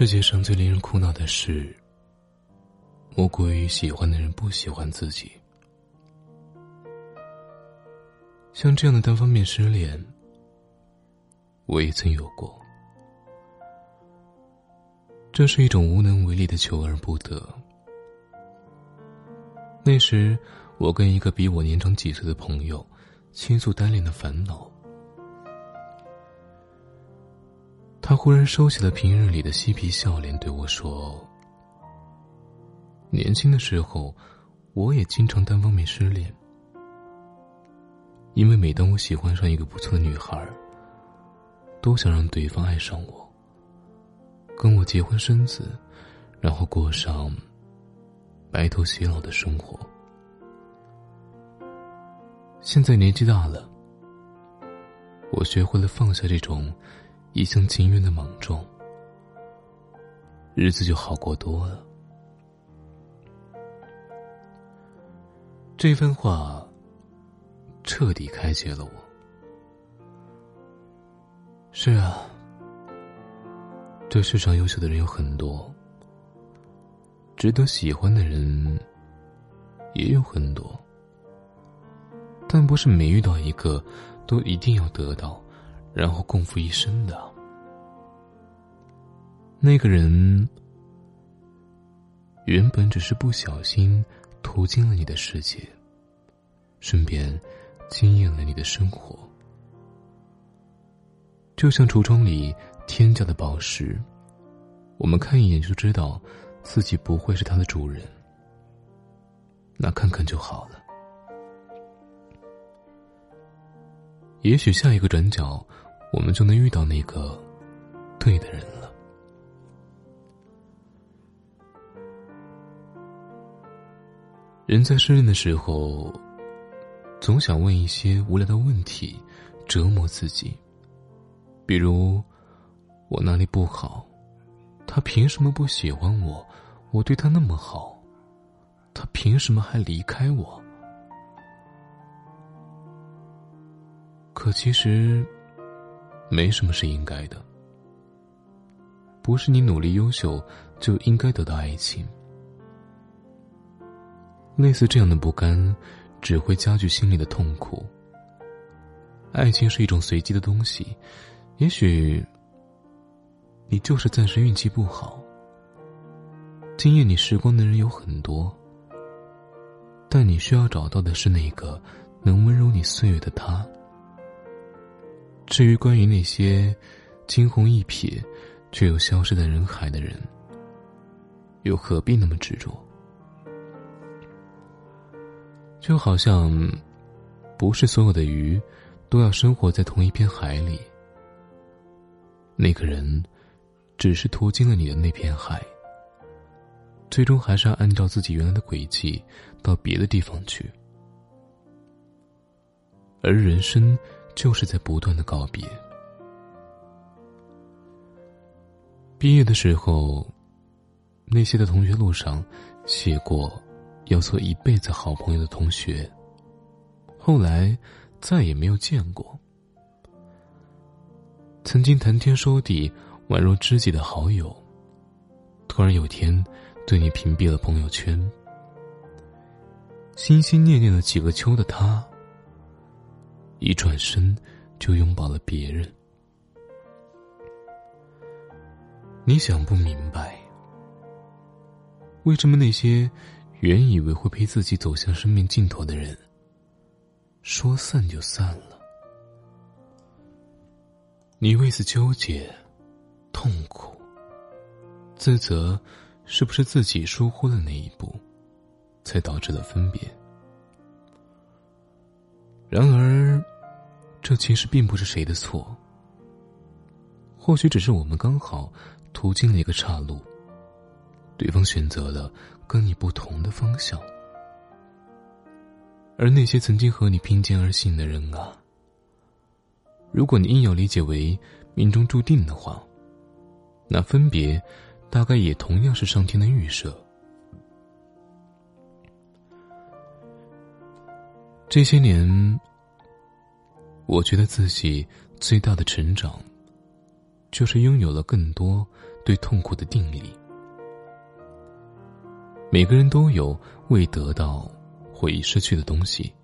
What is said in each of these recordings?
世界上最令人苦恼的事，莫过于喜欢的人不喜欢自己。像这样的单方面失恋，我也曾有过。这是一种无能为力的求而不得。那时，我跟一个比我年长几岁的朋友倾诉单恋的烦恼。他忽然收起了平日里的嬉皮笑脸，对我说：“年轻的时候，我也经常单方面失恋。因为每当我喜欢上一个不错的女孩，都想让对方爱上我，跟我结婚生子，然后过上白头偕老的生活。现在年纪大了，我学会了放下这种。”一厢情愿的莽撞，日子就好过多了。这番话彻底开解了我。是啊，这世上优秀的人有很多，值得喜欢的人也有很多，但不是每遇到一个都一定要得到。然后共赴一生的那个人，原本只是不小心途经了你的世界，顺便惊艳了你的生活。就像橱窗里天价的宝石，我们看一眼就知道自己不会是它的主人，那看看就好了。也许下一个转角。我们就能遇到那个对的人了。人在失恋的时候，总想问一些无聊的问题，折磨自己。比如，我哪里不好？他凭什么不喜欢我？我对他那么好，他凭什么还离开我？可其实。没什么是应该的，不是你努力优秀就应该得到爱情。类似这样的不甘，只会加剧心里的痛苦。爱情是一种随机的东西，也许你就是暂时运气不好。惊艳你时光的人有很多，但你需要找到的是那个能温柔你岁月的他。至于关于那些惊鸿一瞥却又消失在人海的人，又何必那么执着？就好像，不是所有的鱼都要生活在同一片海里。那个人，只是途经了你的那片海，最终还是要按照自己原来的轨迹到别的地方去。而人生。就是在不断的告别。毕业的时候，那些在同学录上写过要做一辈子好朋友的同学，后来再也没有见过。曾经谈天说地、宛若知己的好友，突然有天对你屏蔽了朋友圈。心心念念了几个秋的他。一转身，就拥抱了别人。你想不明白，为什么那些原以为会陪自己走向生命尽头的人，说散就散了？你为此纠结、痛苦、自责，是不是自己疏忽了那一步，才导致了分别？然而，这其实并不是谁的错。或许只是我们刚好途经了一个岔路，对方选择了跟你不同的方向。而那些曾经和你并肩而行的人啊，如果你硬要理解为命中注定的话，那分别大概也同样是上天的预设。这些年，我觉得自己最大的成长，就是拥有了更多对痛苦的定力。每个人都有未得到或已失去的东西，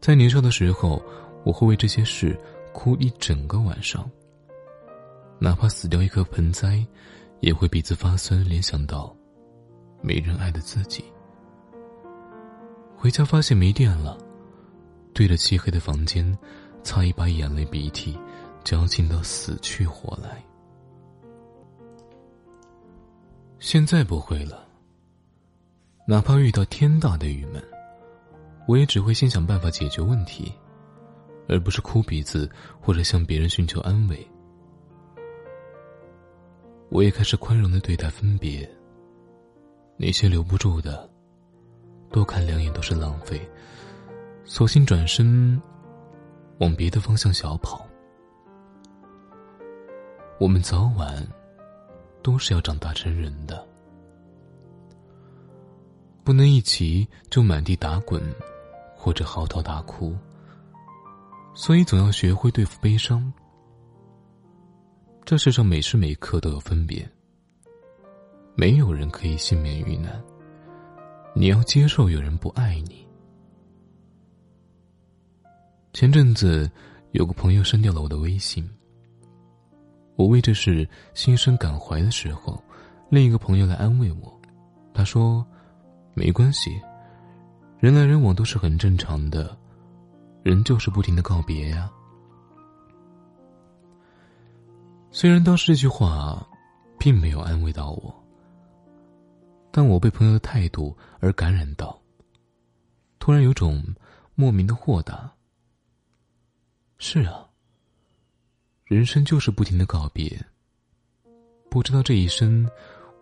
在年少的时候，我会为这些事哭一整个晚上。哪怕死掉一颗盆栽，也会鼻子发酸，联想到没人爱的自己。回家发现没电了，对着漆黑的房间，擦一把眼泪鼻涕，矫情到死去活来。现在不会了。哪怕遇到天大的郁闷，我也只会先想办法解决问题，而不是哭鼻子或者向别人寻求安慰。我也开始宽容的对待分别。那些留不住的。多看两眼都是浪费，索性转身，往别的方向小跑。我们早晚都是要长大成人的，不能一起就满地打滚，或者嚎啕大哭。所以总要学会对付悲伤。这世上每时每刻都有分别，没有人可以幸免于难。你要接受有人不爱你。前阵子，有个朋友删掉了我的微信。我为这事心生感怀的时候，另一个朋友来安慰我，他说：“没关系，人来人往都是很正常的，人就是不停的告别呀。”虽然当时这句话，并没有安慰到我。但我被朋友的态度而感染到，突然有种莫名的豁达。是啊，人生就是不停的告别。不知道这一生，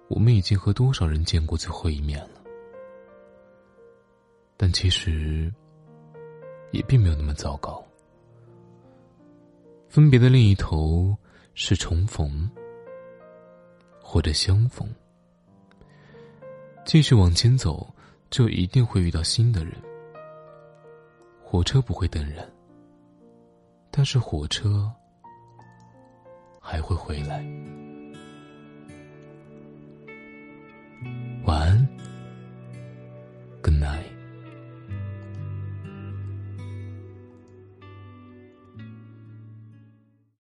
我们已经和多少人见过最后一面了。但其实，也并没有那么糟糕。分别的另一头是重逢，或者相逢。继续往前走，就一定会遇到新的人。火车不会等人，但是火车还会回来。晚安，Good night。